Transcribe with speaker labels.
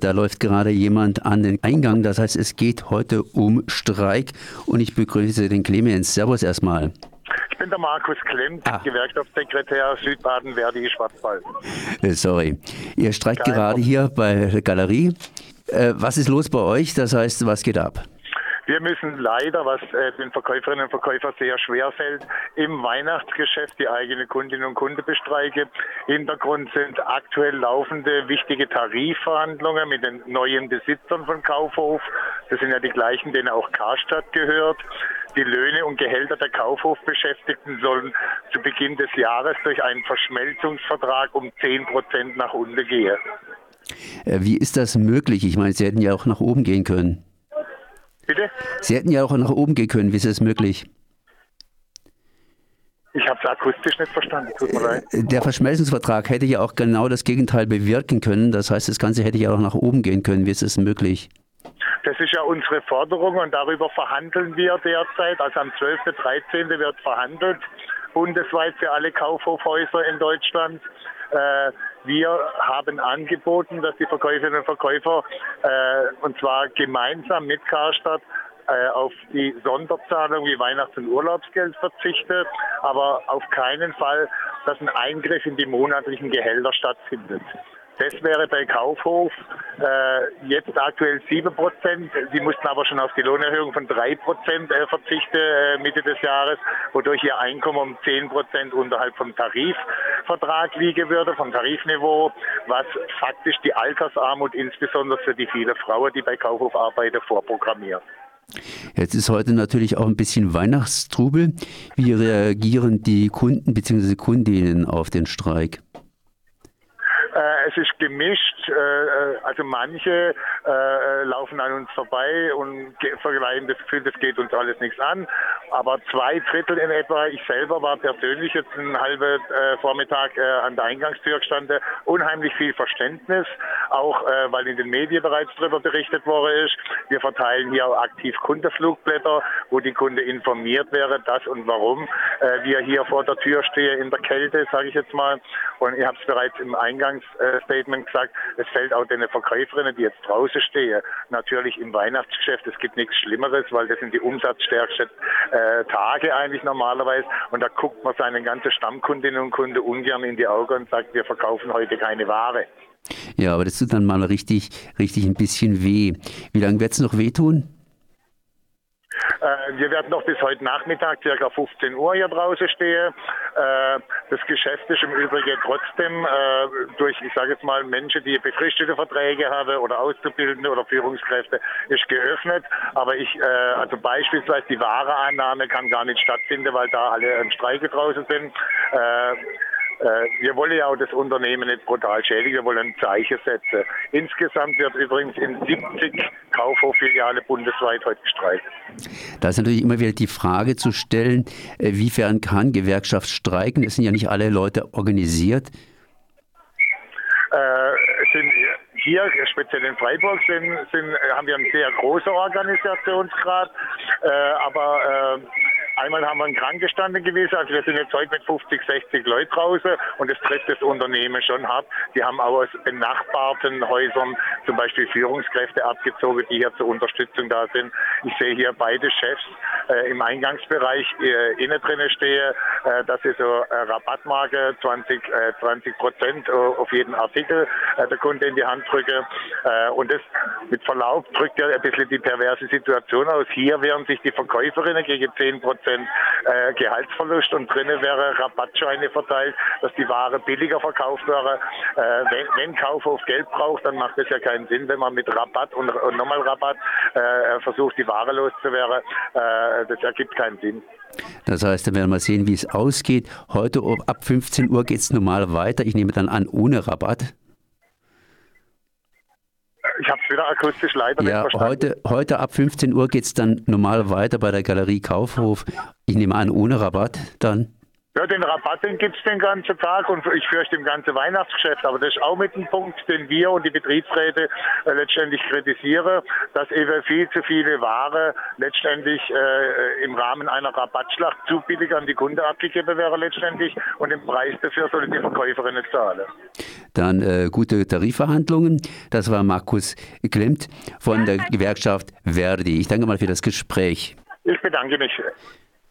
Speaker 1: Da läuft gerade jemand an den Eingang. Das heißt, es geht heute um Streik. Und ich begrüße den Clemens. Servus erstmal.
Speaker 2: Ich bin der Markus Klemm, ah. Gewerkschaftssekretär Südbaden-Verdi Schwarzwald.
Speaker 1: Äh, sorry. Ihr streikt Kein gerade hier bei der Galerie. Äh, was ist los bei euch? Das heißt, was geht ab?
Speaker 2: Wir müssen leider, was äh, den Verkäuferinnen und Verkäufern sehr schwer fällt, im Weihnachtsgeschäft die eigene Kundinnen und Kunden bestreiken. Hintergrund sind aktuell laufende wichtige Tarifverhandlungen mit den neuen Besitzern von Kaufhof. Das sind ja die gleichen, denen auch Karstadt gehört. Die Löhne und Gehälter der Kaufhofbeschäftigten sollen zu Beginn des Jahres durch einen Verschmelzungsvertrag um 10 Prozent nach unten gehen.
Speaker 1: Äh, wie ist das möglich? Ich meine, Sie hätten ja auch nach oben gehen können.
Speaker 2: Bitte?
Speaker 1: Sie hätten ja auch nach oben gehen können. Wie ist es möglich?
Speaker 2: Ich habe es akustisch nicht verstanden. Tut mir leid.
Speaker 1: Äh, der Verschmelzungsvertrag hätte ja auch genau das Gegenteil bewirken können. Das heißt, das Ganze hätte ja auch nach oben gehen können. Wie ist es möglich?
Speaker 2: Das ist ja unsere Forderung und darüber verhandeln wir derzeit. Also am 12. 13. wird verhandelt, bundesweit für alle Kaufhofhäuser in Deutschland. Äh, wir haben angeboten, dass die Verkäuferinnen und Verkäufer, äh, und zwar gemeinsam mit Karstadt, äh, auf die Sonderzahlung wie Weihnachts- und Urlaubsgeld verzichtet, aber auf keinen Fall, dass ein Eingriff in die monatlichen Gehälter stattfindet. Das wäre bei Kaufhof äh, jetzt aktuell 7 Prozent. Sie mussten aber schon auf die Lohnerhöhung von 3 Prozent äh, verzichten äh, Mitte des Jahres, wodurch ihr Einkommen um 10 Prozent unterhalb vom Tarifvertrag liegen würde, vom Tarifniveau, was faktisch die Altersarmut insbesondere für die vielen Frauen, die bei Kaufhof arbeiten, vorprogrammiert.
Speaker 1: Jetzt ist heute natürlich auch ein bisschen Weihnachtstrubel. Wie reagieren die Kunden bzw. Kundinnen auf den Streik?
Speaker 2: Es ist gemischt. Äh, äh, also manche äh, laufen an uns vorbei und verleihen das Gefühl, das geht uns alles nichts an. Aber zwei Drittel in etwa, ich selber war persönlich jetzt einen halben Vormittag an der Eingangstür gestanden, unheimlich viel Verständnis, auch weil in den Medien bereits darüber berichtet worden ist. Wir verteilen hier auch aktiv Kundenflugblätter, wo die Kunde informiert wäre, das und warum wir hier vor der Tür stehen in der Kälte, sage ich jetzt mal. Und ich habe es bereits im Eingangs Statement gesagt, es fällt auch den Verkäuferinnen, die jetzt draußen stehen, natürlich im Weihnachtsgeschäft. Es gibt nichts Schlimmeres, weil das sind die umsatzstärksten äh, Tage eigentlich normalerweise. Und da guckt man seinen ganzen Stammkundinnen und Kunden ungern in die Augen und sagt, wir verkaufen heute keine Ware.
Speaker 1: Ja, aber das tut dann mal richtig, richtig ein bisschen weh. Wie lange wird es noch wehtun?
Speaker 2: Äh, wir werden noch bis heute Nachmittag, circa 15 Uhr hier draußen stehen. Äh, das Geschäft ist im Übrigen trotzdem äh, durch, ich sage jetzt mal, Menschen, die befristete Verträge haben oder Auszubildende oder Führungskräfte, ist geöffnet. Aber ich, also beispielsweise die Wareannahme kann gar nicht stattfinden, weil da alle im Streike draußen sind. Äh, wir wollen ja auch das Unternehmen nicht brutal schädigen, wir wollen ein Zeichen setzen. Insgesamt wird übrigens in 70 Kaufhoffiliale bundesweit heute gestreikt.
Speaker 1: Da ist natürlich immer wieder die Frage zu stellen, äh, wiefern kann Gewerkschaft streiken? Es sind ja nicht alle Leute organisiert.
Speaker 2: Äh, sind hier, speziell in Freiburg, sind, sind, haben wir einen sehr großen Organisationsgrad, äh, aber äh, Einmal haben wir einen Krankenstand gewesen, also wir sind jetzt heute mit 50, 60 Leuten draußen und das trifft das Unternehmen schon hart. Die haben auch aus benachbarten Häusern zum Beispiel Führungskräfte abgezogen, die hier zur Unterstützung da sind. Ich sehe hier beide Chefs äh, im Eingangsbereich äh, innen drinne stehen. Äh, das ist so äh, Rabattmarke, 20, 20 äh, Prozent auf jeden Artikel äh, der Kunde in die Hand drücke. Äh, und das mit Verlauf drückt ja ein bisschen die perverse Situation aus. Hier wären sich die Verkäuferinnen gegen 10 Prozent Prozent äh, Gehaltsverlust und drinnen wäre Rabattscheine verteilt, dass die Ware billiger verkauft wäre. Äh, wenn, wenn Kaufhof Geld braucht, dann macht es ja keinen Sinn, wenn man mit Rabatt und, und nochmal Rabatt äh, versucht, die Ware loszuwerden. Äh, das ergibt keinen Sinn.
Speaker 1: Das heißt, dann werden wir sehen, wie es ausgeht. Heute ab 15 Uhr geht es normal weiter. Ich nehme dann an, ohne Rabatt.
Speaker 2: Ich habe es wieder akustisch leider
Speaker 1: ja, nicht verstanden. Heute, heute ab 15 Uhr geht es dann normal weiter bei der Galerie Kaufhof. Ich nehme an, ohne Rabatt dann.
Speaker 2: Ja, den Rabatt, den gibt es den ganzen Tag und ich fürchte im ganzen Weihnachtsgeschäft. Aber das ist auch mit dem Punkt, den wir und die Betriebsräte äh, letztendlich kritisieren, dass eben viel zu viele Ware letztendlich äh, im Rahmen einer Rabattschlacht zu billig an die Kunden abgegeben wäre letztendlich und den Preis dafür sollen die Verkäuferinnen zahlen.
Speaker 1: Dann äh, gute Tarifverhandlungen. Das war Markus Klimt von der Gewerkschaft Verdi. Ich danke mal für das Gespräch.
Speaker 2: Ich bedanke mich.